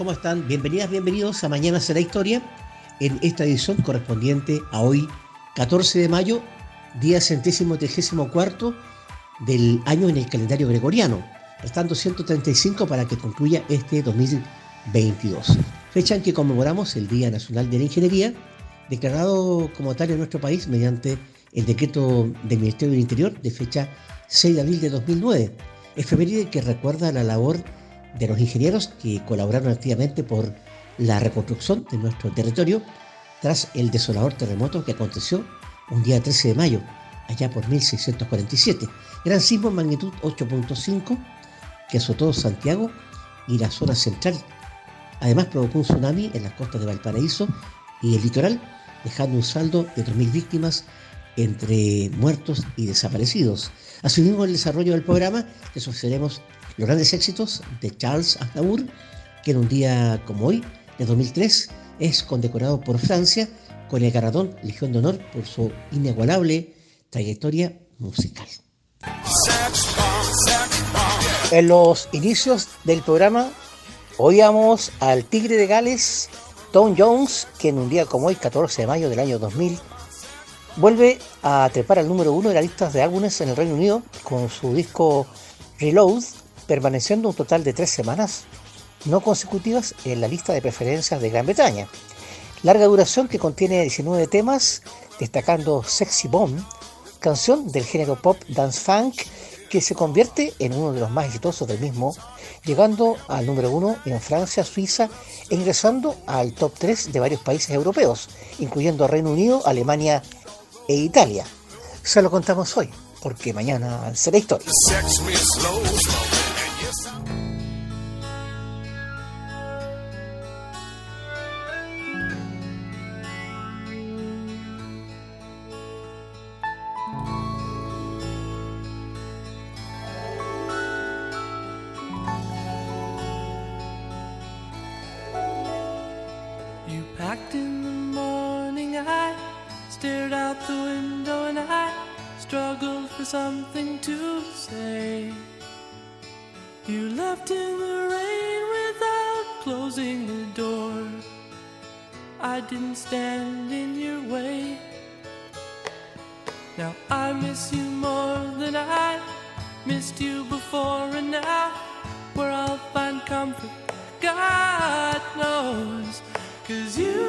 ¿Cómo están? Bienvenidas, bienvenidos a Mañana será historia en esta edición correspondiente a hoy, 14 de mayo, día centésimo trigésimo cuarto del año en el calendario gregoriano, restando 135 para que concluya este 2022. Fecha en que conmemoramos el Día Nacional de la Ingeniería, declarado como tal en nuestro país mediante el decreto del Ministerio del Interior de fecha 6 de abril de 2009. Efeméride que recuerda la labor de los ingenieros que colaboraron activamente por la reconstrucción de nuestro territorio tras el desolador terremoto que aconteció un día 13 de mayo, allá por 1647. Gran sismo en magnitud 8.5 que azotó Santiago y la zona central. Además provocó un tsunami en las costas de Valparaíso y el litoral, dejando un saldo de 2.000 víctimas entre muertos y desaparecidos. Asumimos el desarrollo del programa, que ofreceremos los grandes éxitos de Charles Aznavour, que en un día como hoy, de 2003, es condecorado por Francia con el galardón Legión de Honor por su inigualable trayectoria musical. En los inicios del programa oíamos al Tigre de Gales, Tom Jones, que en un día como hoy, 14 de mayo del año 2000, vuelve a trepar al número uno de las listas de álbumes en el Reino Unido con su disco Reload, permaneciendo un total de tres semanas no consecutivas en la lista de preferencias de Gran Bretaña. Larga duración que contiene 19 temas, destacando Sexy Bomb, canción del género pop dance funk que se convierte en uno de los más exitosos del mismo, llegando al número uno en Francia, Suiza e ingresando al top 3 de varios países europeos, incluyendo Reino Unido, Alemania e Italia. Se lo contamos hoy, porque mañana será historia. something to say. You left in the rain without closing the door. I didn't stand in your way. Now I miss you more than I missed you before, and now where I'll find comfort, God knows. Cause you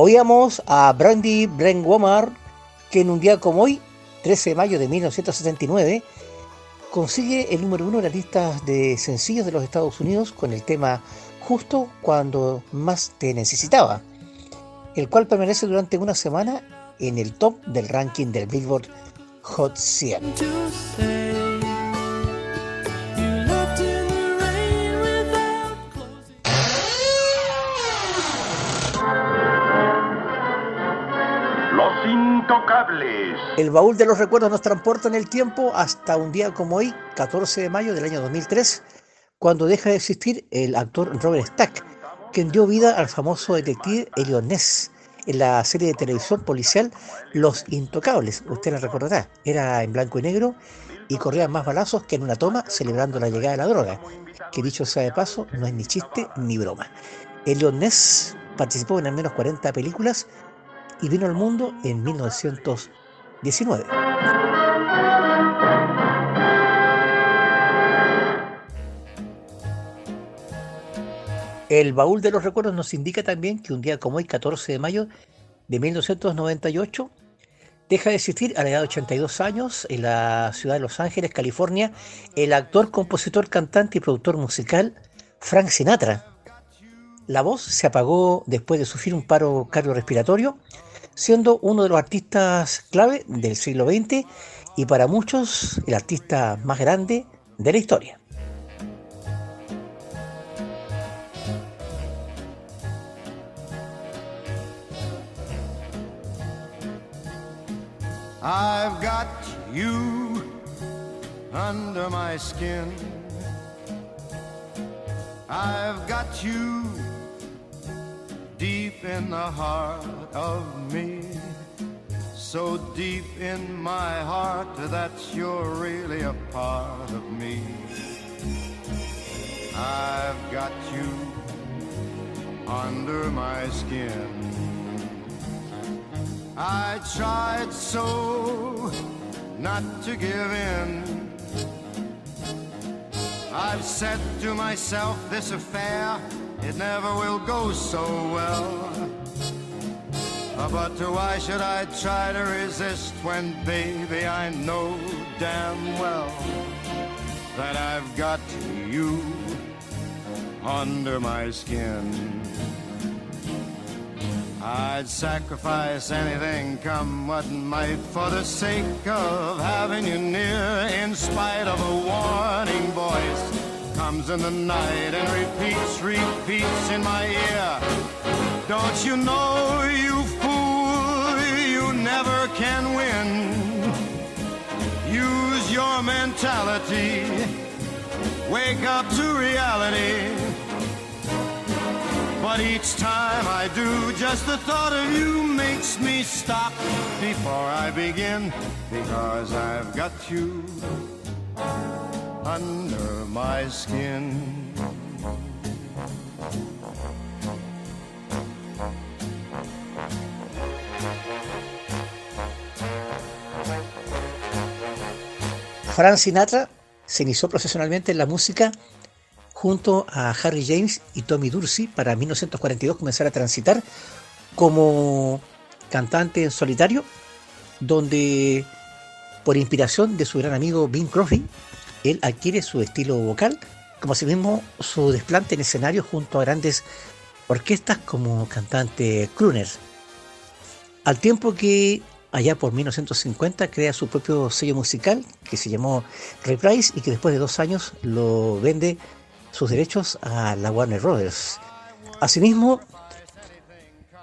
Oíamos a Brandy Brengwomar, que en un día como hoy, 13 de mayo de 1979, consigue el número uno en las listas de sencillos de los Estados Unidos con el tema Justo cuando más te necesitaba, el cual permanece durante una semana en el top del ranking del Billboard Hot 100. El baúl de los recuerdos nos transporta en el tiempo hasta un día como hoy, 14 de mayo del año 2003, cuando deja de existir el actor Robert Stack, quien dio vida al famoso detective Elliot Ness en la serie de televisión policial Los Intocables. Usted la recordará, era en blanco y negro y corría más balazos que en una toma celebrando la llegada de la droga, que dicho sea de paso, no es ni chiste ni broma. Elliot Ness participó en al menos 40 películas y vino al mundo en 1919. El baúl de los recuerdos nos indica también que un día como hoy, 14 de mayo de 1998, deja de existir a la edad de 82 años en la ciudad de Los Ángeles, California, el actor, compositor, cantante y productor musical Frank Sinatra. La voz se apagó después de sufrir un paro cardiorrespiratorio siendo uno de los artistas clave del siglo XX y para muchos el artista más grande de la historia. I've got you under my skin. I've got you deep in the heart of me. so deep in my heart that you're really a part of me. I've got you under my skin. I tried so not to give in. I've said to myself, this affair, it never will go so well. But why should I try to resist when, baby, I know damn well that I've got you under my skin. I'd sacrifice anything, come what might, for the sake of having you near. In spite of a warning voice, comes in the night and repeats, repeats in my ear. Don't you know, you fool, you never can win. Use your mentality, wake up to reality. But each time I do, just the thought of you makes me stop before I begin. Because I've got you under my skin. Frank Sinatra se inició profesionalmente en la música junto a Harry James y Tommy Dorsey para 1942 comenzar a transitar como cantante en solitario, donde por inspiración de su gran amigo Bing Crosby, él adquiere su estilo vocal, como asimismo su desplante en escenario junto a grandes orquestas como cantante crooner. Al tiempo que allá por 1950 crea su propio sello musical que se llamó Reprise y que después de dos años lo vende sus derechos a la Warner Brothers. Asimismo,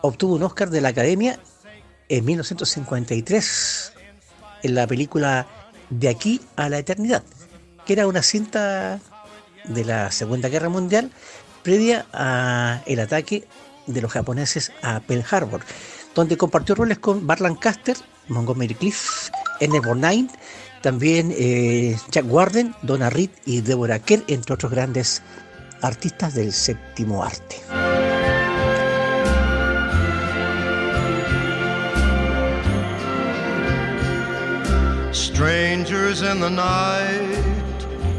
obtuvo un Oscar de la Academia en 1953 en la película De aquí a la eternidad, que era una cinta de la Segunda Guerra Mundial previa al ataque de los japoneses a Pearl Harbor, donde compartió roles con Bart Lancaster, Montgomery Cliff, Ernest Borgnine también eh, Jack Warden, Donna Reed y Deborah Kerr, entre otros grandes artistas del séptimo arte. Strangers in the night,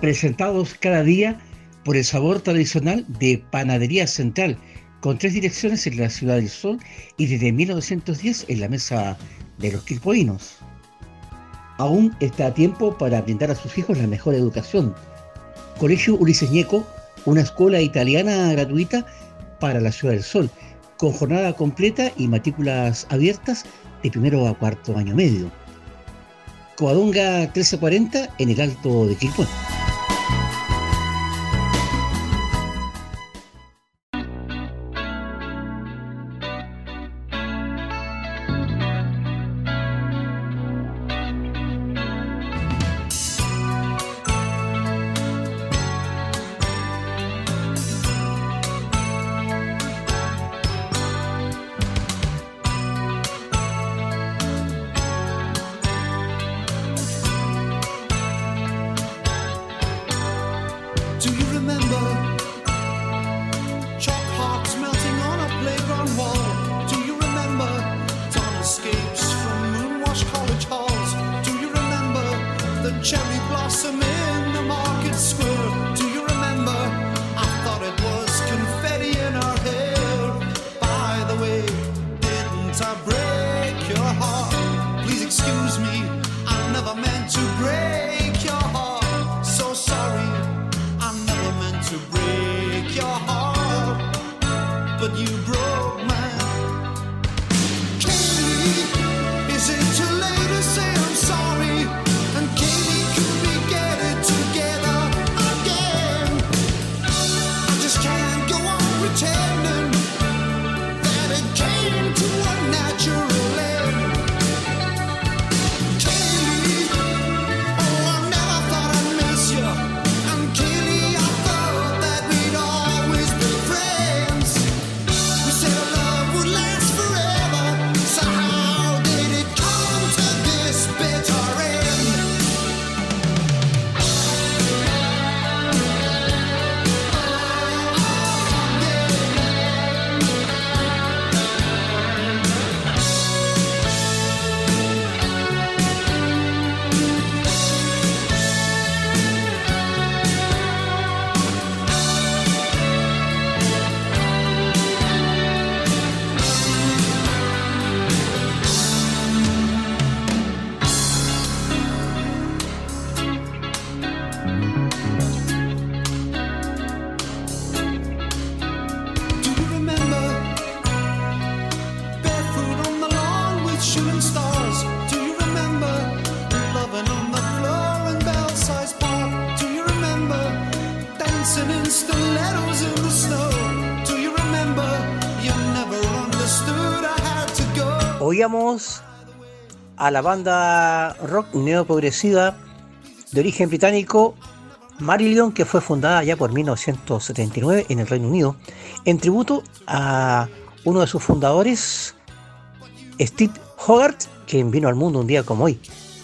Presentados cada día por el sabor tradicional de Panadería Central, con tres direcciones en la Ciudad del Sol y desde 1910 en la Mesa de los Quilpoinos. Aún está a tiempo para brindar a sus hijos la mejor educación. Colegio Ulises Ñeco, una escuela italiana gratuita para la Ciudad del Sol, con jornada completa y matrículas abiertas de primero a cuarto año medio. Coadonga 1340 en el Alto de Quilpué. oíamos a la banda rock neoprogresiva de origen británico Marillion, que fue fundada ya por 1979 en el Reino Unido, en tributo a uno de sus fundadores, Steve Hogarth, quien vino al mundo un día como hoy,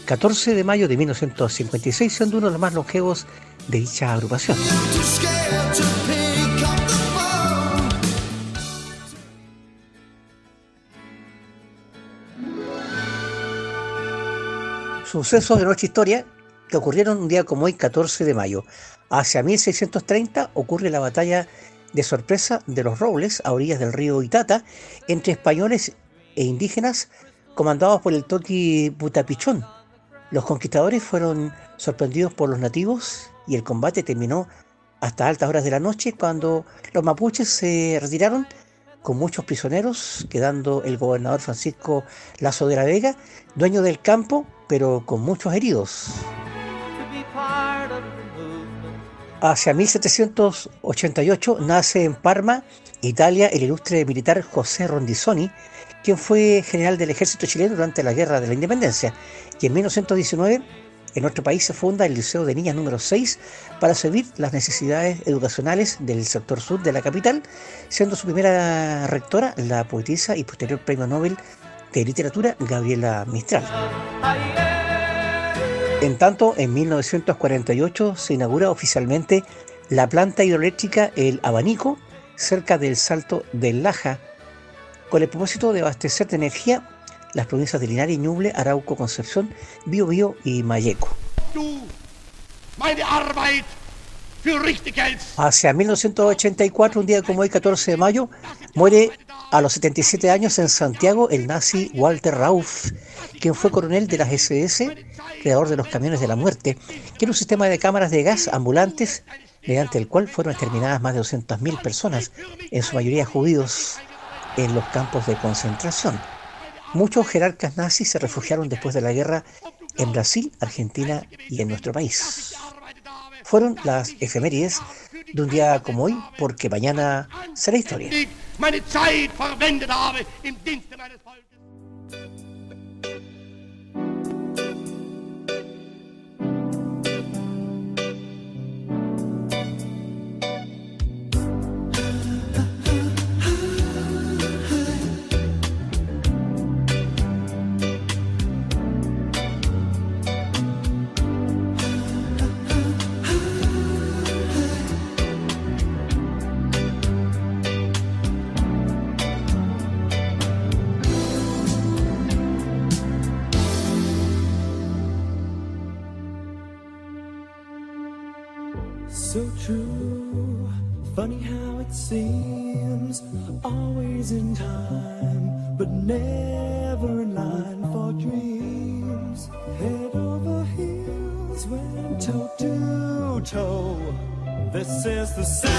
14 de mayo de 1956, siendo uno de los más longevos de dicha agrupación. Sucesos de nuestra historia que ocurrieron un día como hoy, 14 de mayo. Hacia 1630 ocurre la batalla de sorpresa de los Robles a orillas del río Itata entre españoles e indígenas comandados por el toqui Putapichón. Los conquistadores fueron sorprendidos por los nativos y el combate terminó hasta altas horas de la noche cuando los mapuches se retiraron con muchos prisioneros, quedando el gobernador Francisco Lazo de la Vega, dueño del campo, pero con muchos heridos. Hacia 1788 nace en Parma, Italia, el ilustre militar José Rondizoni, quien fue general del ejército chileno durante la Guerra de la Independencia, y en 1919 en nuestro país se funda el Liceo de Niñas número 6 para servir las necesidades educacionales del sector sur de la capital, siendo su primera rectora la poetisa y posterior premio Nobel de Literatura Gabriela Mistral. En tanto, en 1948 se inaugura oficialmente la planta hidroeléctrica El Abanico, cerca del Salto del Laja, con el propósito de abastecer de energía las provincias de Linares, Ñuble, Arauco, Concepción, Biobío y Mayeco. Hacia 1984, un día como hoy, 14 de mayo, muere a los 77 años en Santiago el nazi Walter Rauff, quien fue coronel de las SS, creador de los camiones de la muerte, que era un sistema de cámaras de gas ambulantes mediante el cual fueron exterminadas más de 200.000 personas, en su mayoría judíos, en los campos de concentración. Muchos jerarcas nazis se refugiaron después de la guerra en Brasil, Argentina y en nuestro país. Fueron las efemérides de un día como hoy, porque mañana será historia. the same.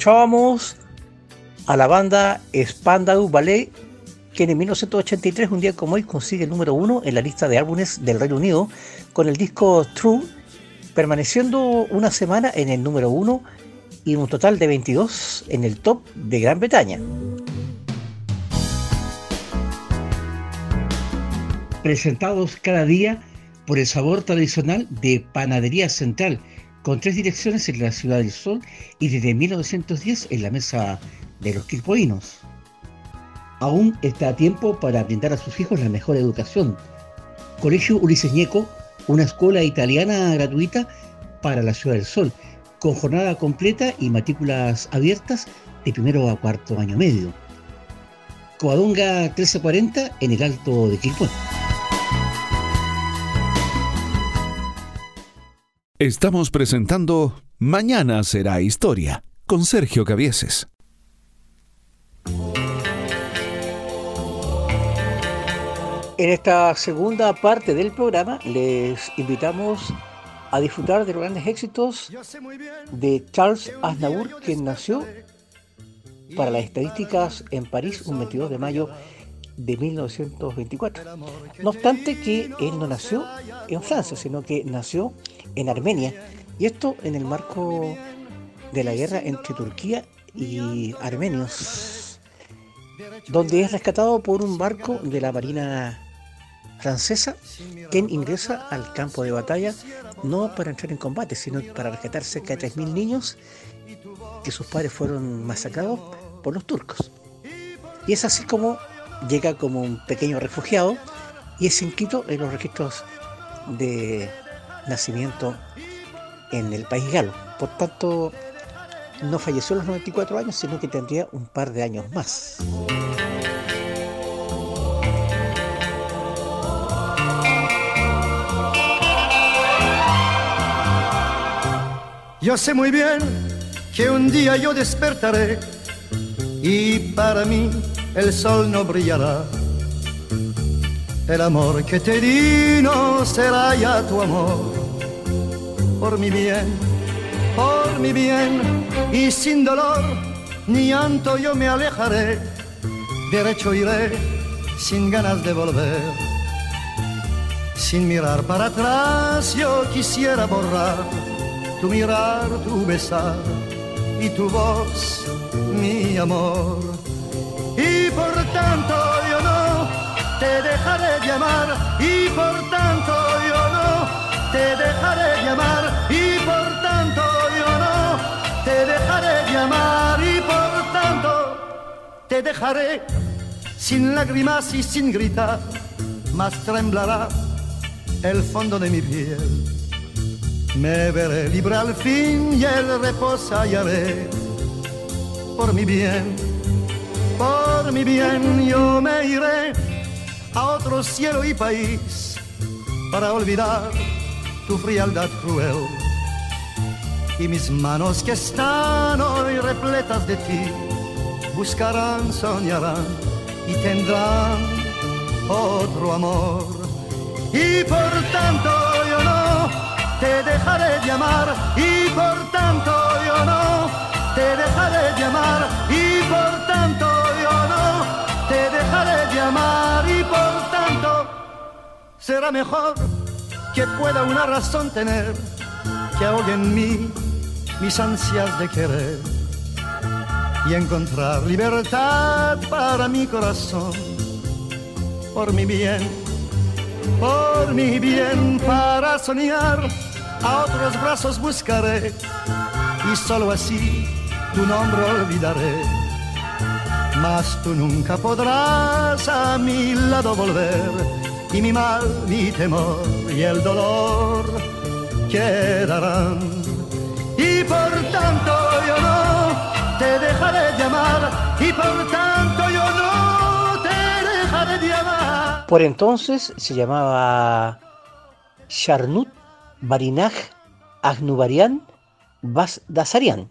Escuchábamos a la banda Spandau Ballet, que en 1983, un día como hoy, consigue el número uno en la lista de álbumes del Reino Unido con el disco True, permaneciendo una semana en el número uno y un total de 22 en el top de Gran Bretaña. Presentados cada día por el sabor tradicional de Panadería Central, con tres direcciones en la Ciudad del Sol y desde 1910 en la Mesa de los Quilpoinos. Aún está a tiempo para brindar a sus hijos la mejor educación. Colegio Ulises Ñeco, una escuela italiana gratuita para la Ciudad del Sol, con jornada completa y matrículas abiertas de primero a cuarto año medio. Coadonga 1340 en el Alto de Quilpué. Estamos presentando Mañana será historia con Sergio Cavieses. En esta segunda parte del programa les invitamos a disfrutar de los grandes éxitos de Charles Aznavour, quien nació para las estadísticas en París un 22 de mayo de 1924. No obstante que él no nació en Francia, sino que nació en Armenia, y esto en el marco de la guerra entre Turquía y armenios, donde es rescatado por un barco de la Marina francesa, quien ingresa al campo de batalla no para entrar en combate, sino para rescatar cerca de 3.000 niños que sus padres fueron masacrados por los turcos. Y es así como llega como un pequeño refugiado y es inscrito en los registros de nacimiento en el país galo. Por tanto, no falleció a los 94 años, sino que tendría un par de años más. Yo sé muy bien que un día yo despertaré y para mí el sol no brillará. El amor que te di no será ya tu amor. Por mi bien, por mi bien y sin dolor ni llanto yo me alejaré. Derecho iré sin ganas de volver. Sin mirar para atrás yo quisiera borrar tu mirar, tu besar y tu voz, mi amor. Y por tanto yo no te dejaré llamar, y por tanto yo no te dejaré llamar, y por tanto yo no te dejaré llamar, y por tanto te dejaré sin lágrimas y sin gritar, más temblará el fondo de mi piel. Me veré libre al fin y el reposo hallaré. Por mi bien, por mi bien yo me iré a otro cielo y país para olvidar tu frialdad cruel. Y mis manos que están hoy repletas de ti, buscarán, soñarán y tendrán otro amor. Y por tanto yo no te dejaré llamar y por tanto yo no te dejaré llamar y será mejor que pueda una razón tener que ahogue en mí mis ansias de querer y encontrar libertad para mi corazón por mi bien por mi bien para soñar a otros brazos buscaré y solo así tu nombre olvidaré. Mas tú nunca podrás a mi lado volver y mi mal, mi temor y el dolor quedarán. Y por tanto yo no te dejaré llamar y por tanto yo no te dejaré llamar. Por entonces se llamaba Charnut Barinaj Agnubarian Dasarian.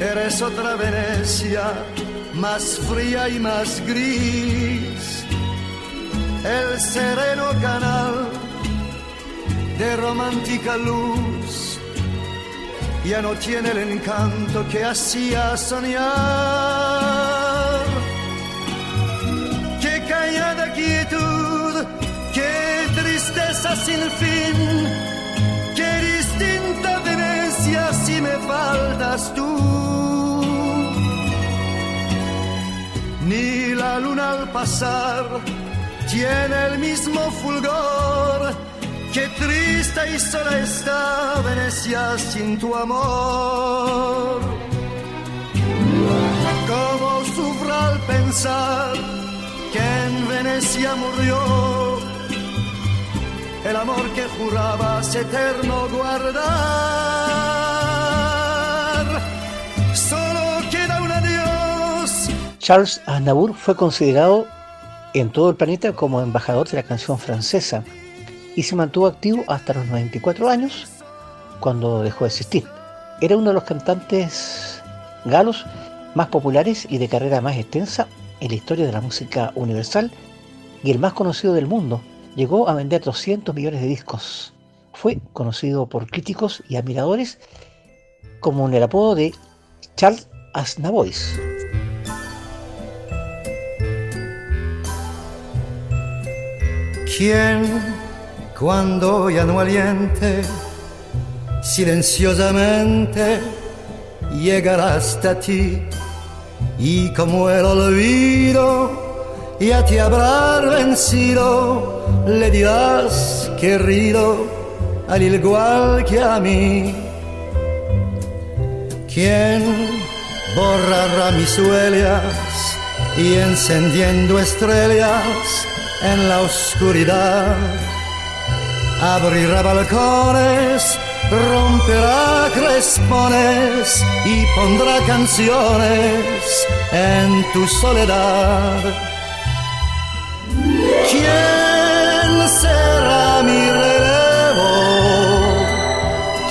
Eres otra Venecia, más fría y más gris. El sereno canal de romántica luz ya no tiene el encanto que hacía soñar. Qué callada quietud, qué tristeza sin fin, si me faltas tú. Ni la luna al pasar tiene el mismo fulgor Qué triste y sola Venecia sin tu amor. Cómo sufro al pensar que en Venecia murió el amor que jurabas eterno guardar. Charles Aznavour fue considerado en todo el planeta como embajador de la canción francesa y se mantuvo activo hasta los 94 años, cuando dejó de existir. Era uno de los cantantes galos más populares y de carrera más extensa en la historia de la música universal y el más conocido del mundo. Llegó a vender 200 millones de discos. Fue conocido por críticos y admiradores como el apodo de Charles Aznavois. ¿Quién cuando ya no aliente, silenciosamente llegará hasta ti y como el olvido ya te habrá vencido, le dirás querido al igual que a mí. ¿Quién borrará mis huellas y encendiendo estrellas en la oscuridad? abrirá balcones, romperá crespones y pondrá canciones en tu soledad. ¿Quién será mi relevo?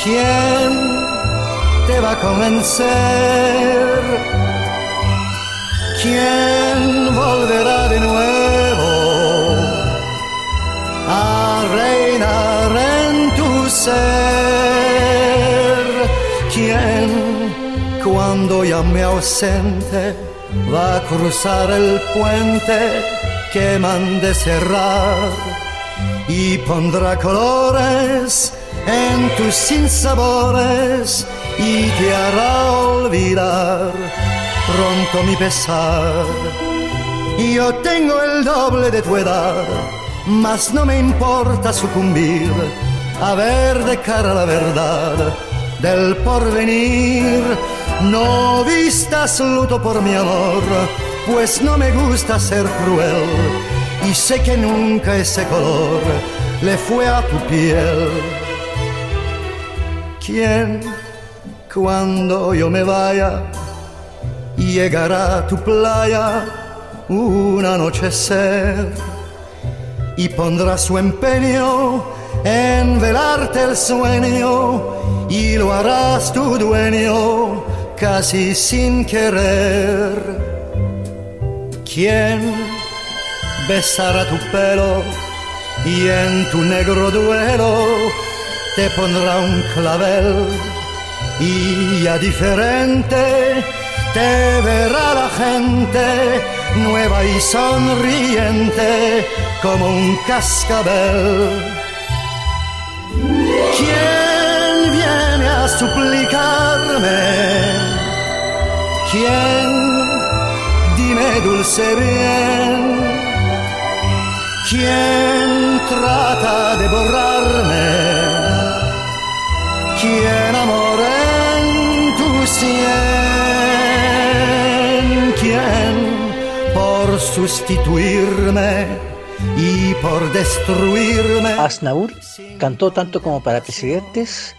¿Quién te va a convencer? ¿Quién volverá de nuevo? Ser. ¿Quién, cuando ya me ausente, va a cruzar el puente que mande cerrar y pondrá colores en tus sinsabores y te hará olvidar pronto mi pesar. Yo tengo el doble de tu edad mas no me importa sucumbir a ver de cara la verdad del porvenir. No vistas luto por mi amor, pues no me gusta ser cruel y sé que nunca ese color le fue a tu piel. ¿Quién, cuando yo me vaya, llegará a tu playa un anochecer? y pondrá su empeño en velarte el sueño y lo harás tu dueño casi sin querer. ¿Quién besará tu pelo y en tu negro duelo te pondrá un clavel y ya diferente te verá la gente nueva y sonriente como un cascabel. ¿Quién viene a suplicarme? ¿Quién? Dime dulce bien. ¿Quién trata de borrarme? ¿Quién amor en tu cien? ¿Quién por sustituirme? Y por destruirme. Asnaur cantó tanto como para presidentes,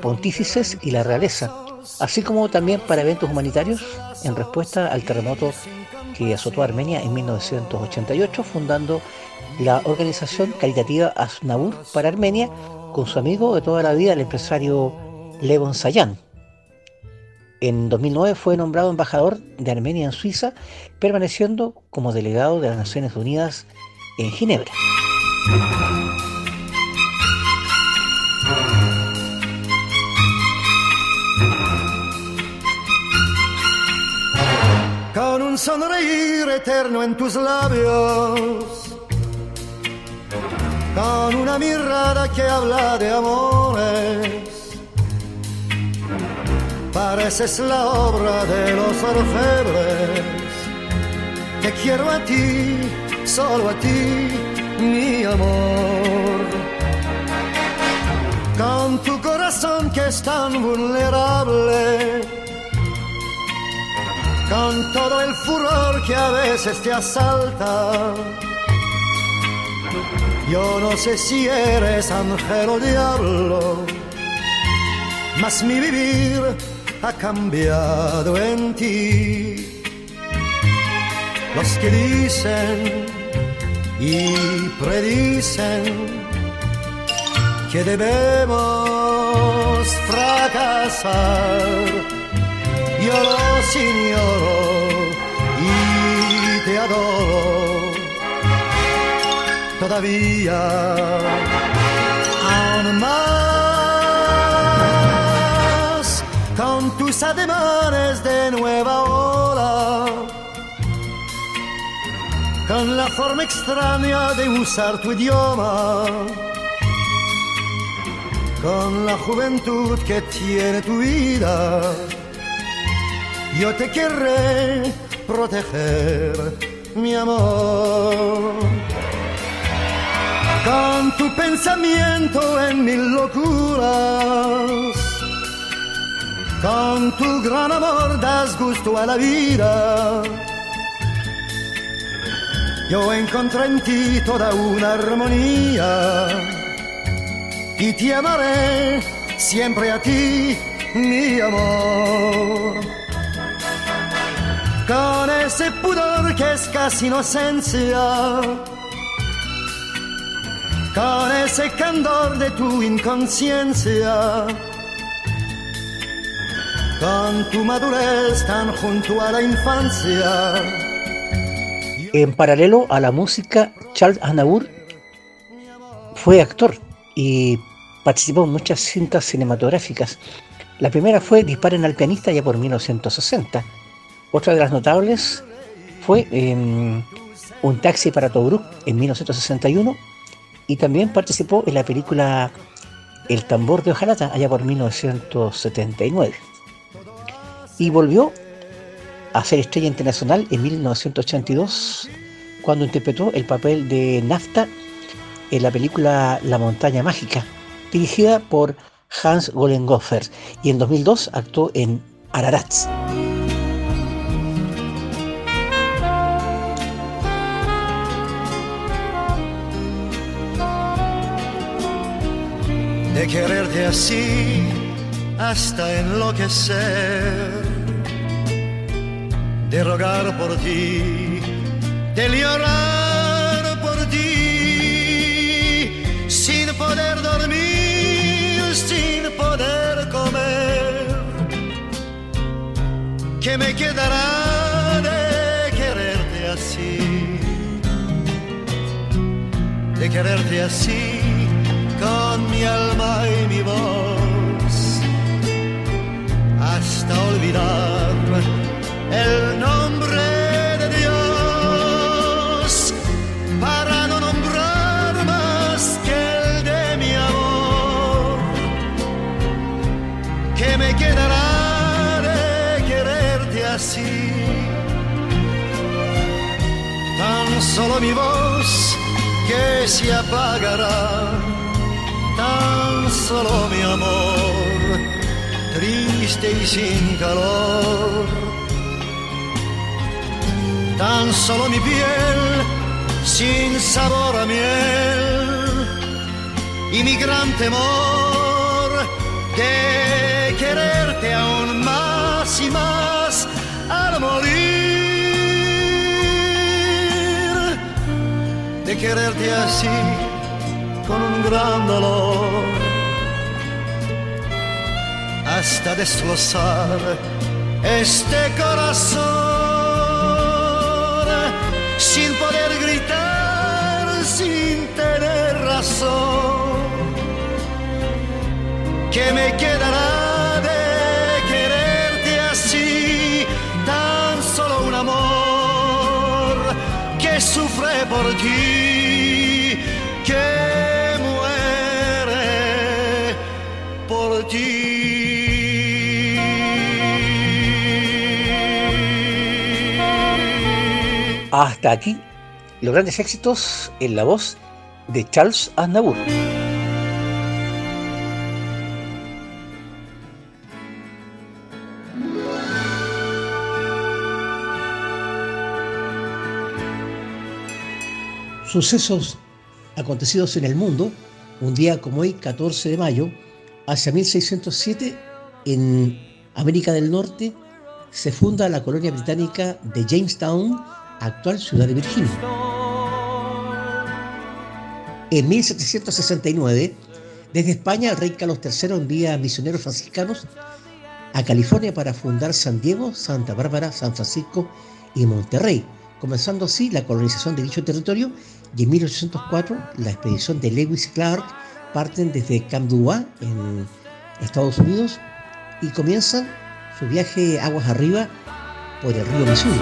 pontífices y la realeza, así como también para eventos humanitarios en respuesta al terremoto que azotó a Armenia en 1988, fundando la organización caritativa Asnaur para Armenia con su amigo de toda la vida, el empresario Levon Sayan. En 2009 fue nombrado embajador de Armenia en Suiza, permaneciendo como delegado de las Naciones Unidas en Ginebra. Con un sonreír eterno en tus labios, con una mirada que habla de amores, pareces la obra de los orfebres. Te quiero a ti solo a ti, mi amor. Con tu corazón que es tan vulnerable, con todo el furor que a veces te asalta. Yo no sé si eres ángel o diablo, mas mi vivir ha cambiado en ti los que dicen y predicen que debemos fracasar. Yo lo ignoro y te adoro todavía aún más con tus ademanes de nueva ola con la forma extraña de usar tu idioma, con la juventud que tiene tu vida. Yo te querré proteger, mi amor. Con tu pensamiento en mil locuras, con tu gran amor das gusto a la vida yo encontré en ti toda una armonía. Y te amaré siempre a ti, mi amor. Con ese pudor que es casi inocencia, con ese candor de tu inconsciencia, con tu madurez tan junto a la infancia en paralelo a la música, Charles Aznavour fue actor y participó en muchas cintas cinematográficas. La primera fue Disparen al pianista ya por 1960. Otra de las notables fue em, Un taxi para Tobruk en 1961 y también participó en la película El tambor de Ojalata allá por 1979. Y volvió a ser estrella internacional en 1982 cuando interpretó el papel de Nafta en la película La montaña mágica, dirigida por Hans Gollengoffer, y en 2002 actuó en Ararat. De quererte así hasta enloquecer de rogar por ti, de llorar por ti, sin poder dormir, sin poder comer. ¿Qué me quedará de quererte así? De quererte así, con mi alma y mi voz, hasta olvidar el nombre de Dios para no nombrar más que el de mi amor. que me quedará de quererte así? Tan solo mi voz que se apagará, tan solo mi amor, triste y sin calor tan solo mi piel sin sabor a miel. Y mi gran temor de quererte aún más y más al morir, de quererte así con un gran dolor. Hasta destrozar este corazón ¿Qué me quedará de quererte así? Tan solo un amor que sufre por ti, que muere por ti. Hasta aquí los grandes éxitos en la voz de Charles Aznavour. Sucesos acontecidos en el mundo, un día como hoy, 14 de mayo, hacia 1607, en América del Norte, se funda la colonia británica de Jamestown, actual ciudad de Virginia. En 1769, desde España, el rey Carlos III envía misioneros franciscanos a California para fundar San Diego, Santa Bárbara, San Francisco y Monterrey, comenzando así la colonización de dicho territorio y en 1804 la expedición de Lewis Clark parten desde Camp en Estados Unidos y comienzan su viaje aguas arriba por el río Missouri.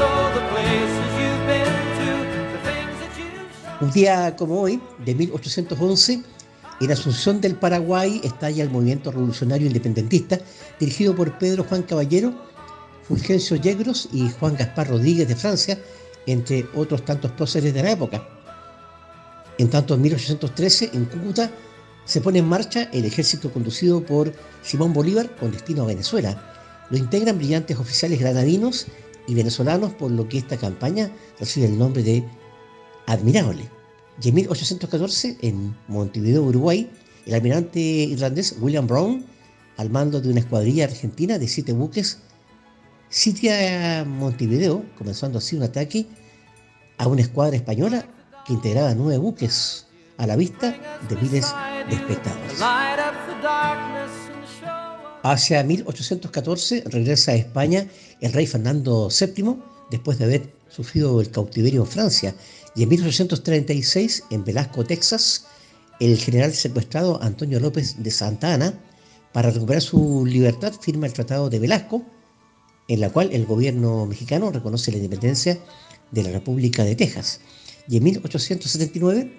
Un día como hoy, de 1811, en Asunción del Paraguay estalla el movimiento revolucionario independentista dirigido por Pedro Juan Caballero, Fulgencio Yegros y Juan Gaspar Rodríguez de Francia, entre otros tantos próceres de la época. En tanto, en 1813, en Cúcuta, se pone en marcha el ejército conducido por Simón Bolívar con destino a Venezuela. Lo integran brillantes oficiales granadinos y venezolanos, por lo que esta campaña recibe el nombre de Admirable. Y en 1814, en Montevideo, Uruguay, el almirante irlandés William Brown, al mando de una escuadrilla argentina de siete buques, sitia Montevideo, comenzando así un ataque a una escuadra española que integraba nueve buques a la vista de miles de espectadores. Hacia 1814 regresa a España el rey Fernando VII después de haber sufrido el cautiverio en Francia y en 1836 en Velasco, Texas, el general secuestrado Antonio López de Santa Ana para recuperar su libertad firma el Tratado de Velasco en la cual el gobierno mexicano reconoce la independencia de la República de Texas. Y en 1879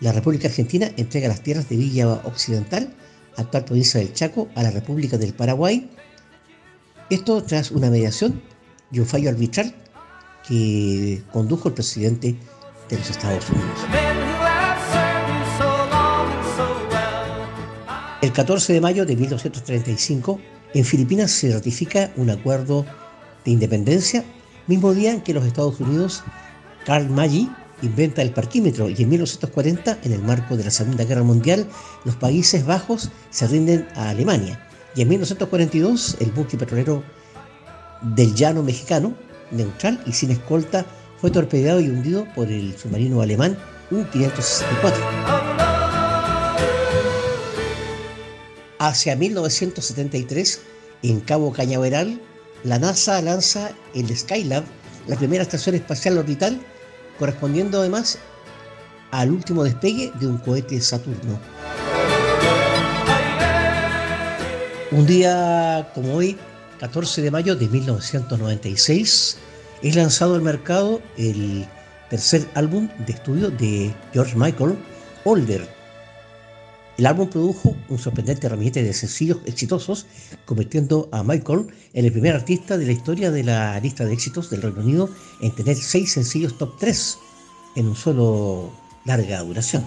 la República Argentina entrega las tierras de Villa Occidental, actual provincia del Chaco, a la República del Paraguay. Esto tras una mediación y un fallo arbitral que condujo el presidente de los Estados Unidos. El 14 de mayo de 1935, en Filipinas se ratifica un acuerdo de independencia, mismo día en que los Estados Unidos, Carl Maggi, inventa el parquímetro y en 1940, en el marco de la Segunda Guerra Mundial, los Países Bajos se rinden a Alemania. Y en 1942, el buque petrolero del llano mexicano, neutral y sin escolta, fue torpedeado y hundido por el submarino alemán U-564. Hacia 1973, en Cabo Cañaveral, la NASA lanza el Skylab, la primera estación espacial orbital, correspondiendo además al último despegue de un cohete Saturno. Un día como hoy, 14 de mayo de 1996, es lanzado al mercado el tercer álbum de estudio de George Michael, Older. El álbum produjo un sorprendente ramillete de sencillos exitosos, convirtiendo a Michael en el primer artista de la historia de la lista de éxitos del Reino Unido en tener seis sencillos top 3 en un solo larga duración.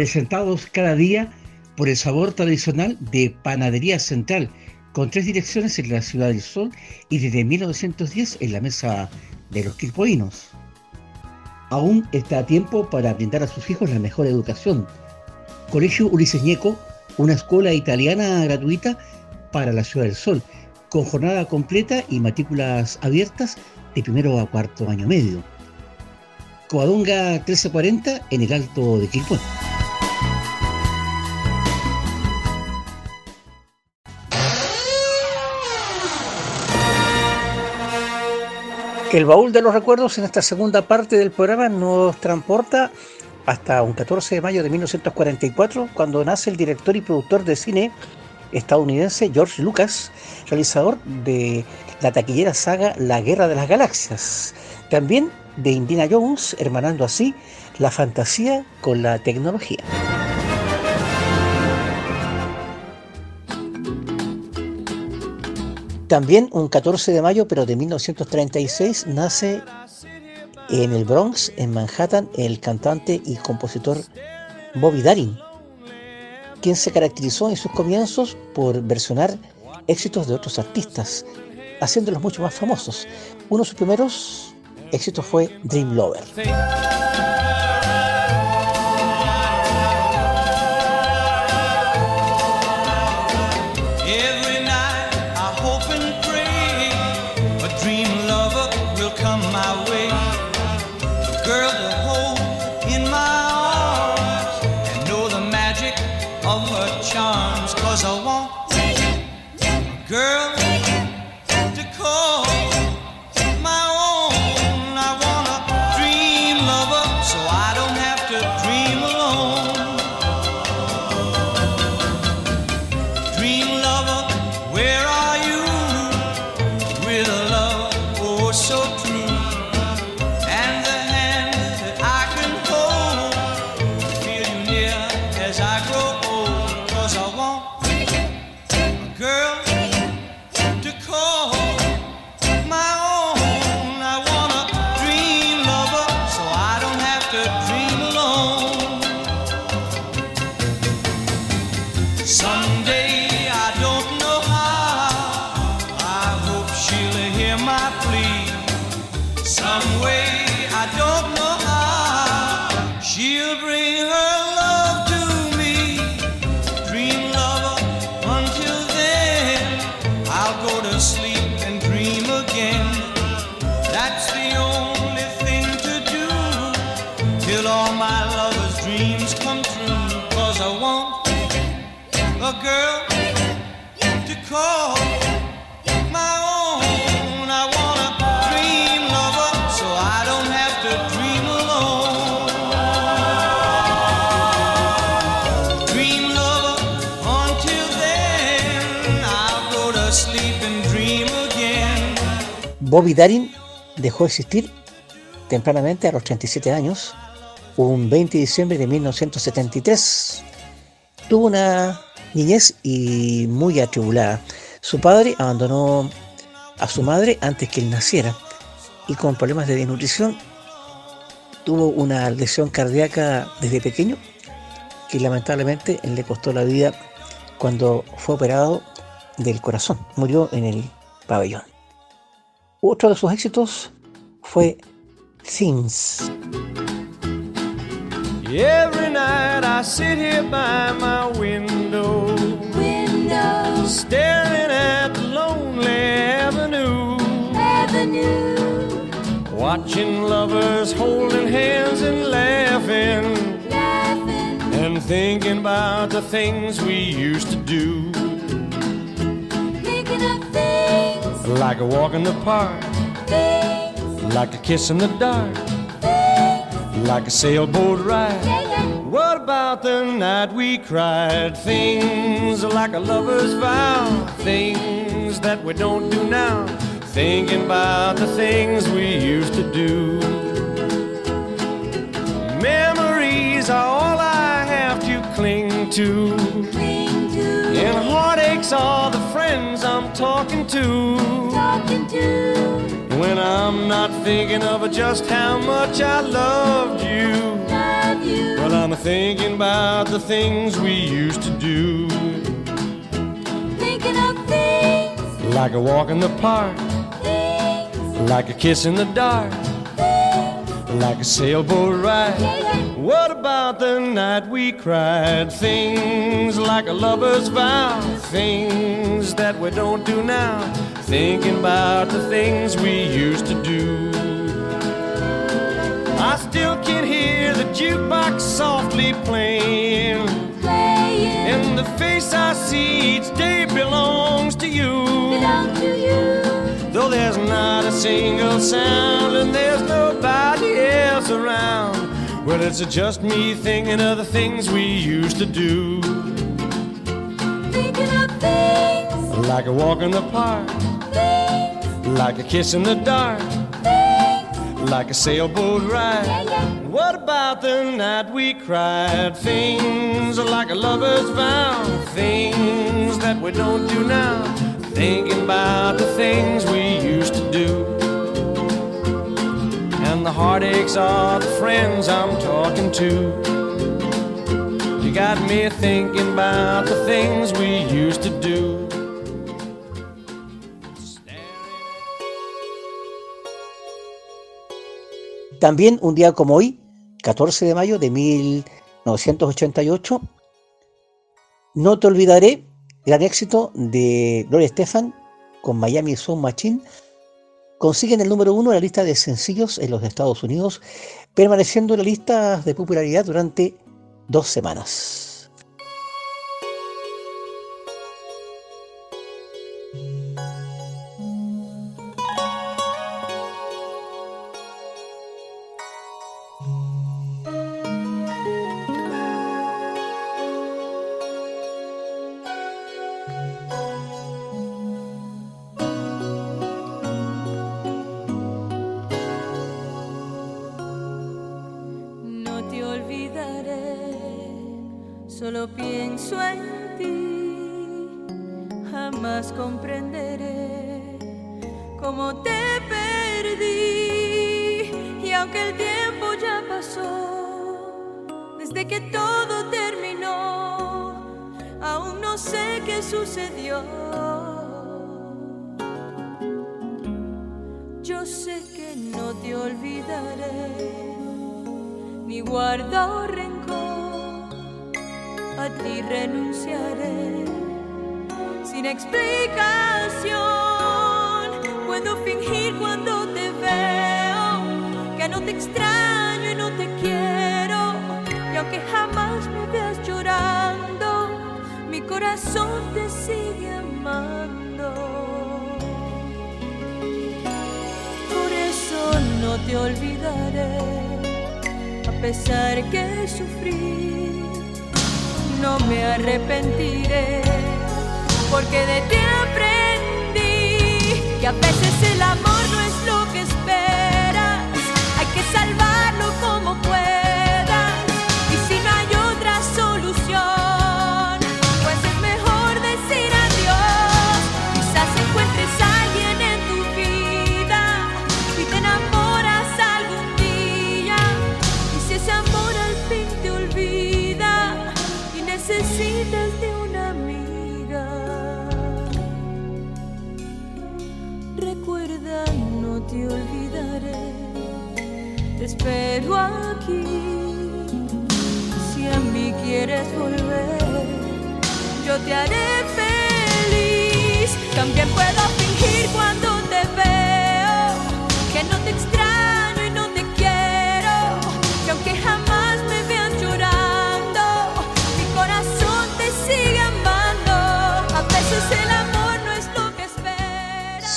Presentados cada día por el sabor tradicional de Panadería Central, con tres direcciones en la Ciudad del Sol y desde 1910 en la Mesa de los Quilpoinos. Aún está a tiempo para brindar a sus hijos la mejor educación. Colegio Ulises Ñeco, una escuela italiana gratuita para la Ciudad del Sol, con jornada completa y matrículas abiertas de primero a cuarto año medio. Coadonga 1340 en el Alto de Quilpué. El baúl de los recuerdos en esta segunda parte del programa nos transporta hasta un 14 de mayo de 1944, cuando nace el director y productor de cine estadounidense George Lucas, realizador de la taquillera saga La Guerra de las Galaxias. También de Indiana Jones, hermanando así la fantasía con la tecnología. También un 14 de mayo, pero de 1936, nace en el Bronx, en Manhattan, el cantante y compositor Bobby Darin, quien se caracterizó en sus comienzos por versionar éxitos de otros artistas, haciéndolos mucho más famosos. Uno de sus primeros éxitos fue Dream Lover. Bobby Darin dejó de existir tempranamente a los 37 años, un 20 de diciembre de 1973. Tuvo una niñez y muy atribulada. Su padre abandonó a su madre antes que él naciera y con problemas de desnutrición tuvo una lesión cardíaca desde pequeño que lamentablemente le costó la vida cuando fue operado del corazón. Murió en el pabellón. Otro de sus éxitos fue Things. Every night I sit here by my window, window, staring at the lonely avenue, avenue, watching lovers holding hands and laughing, laughing, and thinking about the things we used to do. Making up things like a walk in the park. Things. Like a kiss in the dark. Like a sailboat ride. What about the night we cried? Things like a lover's vow. Things that we don't do now. Thinking about the things we used to do. Memories are all I have to cling to. Cling to. And heartaches are the friends I'm talking to. Talking to. When I'm not thinking of just how much I loved you. Love you. Well, I'm thinking about the things we used to do. Thinking of things. Like a walk in the park. Things. Like a kiss in the dark. things. Like a sailboat ride. Yeah. What about the night we cried? Things like a lover's vow. Things that we don't do now. Thinking about the things we used to do. I still can hear the jukebox softly playing. Playing. And the face I see each day belongs to you. Belong to you. Though there's not a single sound and there's nobody else around. Well, it's just me thinking of the things we used to do. Thinking of things. Like a walk in the park. Like a kiss in the dark, like a sailboat Yeah, ride. yeah. What about the night we cried? Things are like a lover's vow, things that we don't do now. Thinking about the things we used to do. And the heartaches are the friends I'm talking to. You got me thinking about the things we used to do. También un día como hoy, 14 de mayo de 1988, No te olvidaré, gran éxito de Gloria Estefan con Miami Sound Machine, consiguen el número uno en la lista de sencillos en los Estados Unidos, permaneciendo en la lista de popularidad durante dos semanas.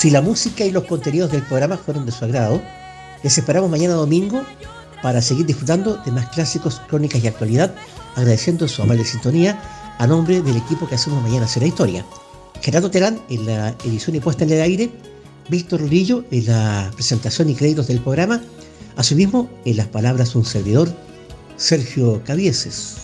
Si la música y los contenidos del programa fueron de su agrado, les esperamos mañana domingo para seguir disfrutando de más clásicos, crónicas y actualidad, agradeciendo su amable sintonía a nombre del equipo que hacemos Mañana Será Historia. Gerardo Terán en la edición y puesta en el aire, Víctor Rurillo en la presentación y créditos del programa, asimismo en las palabras un servidor, Sergio Cavieses.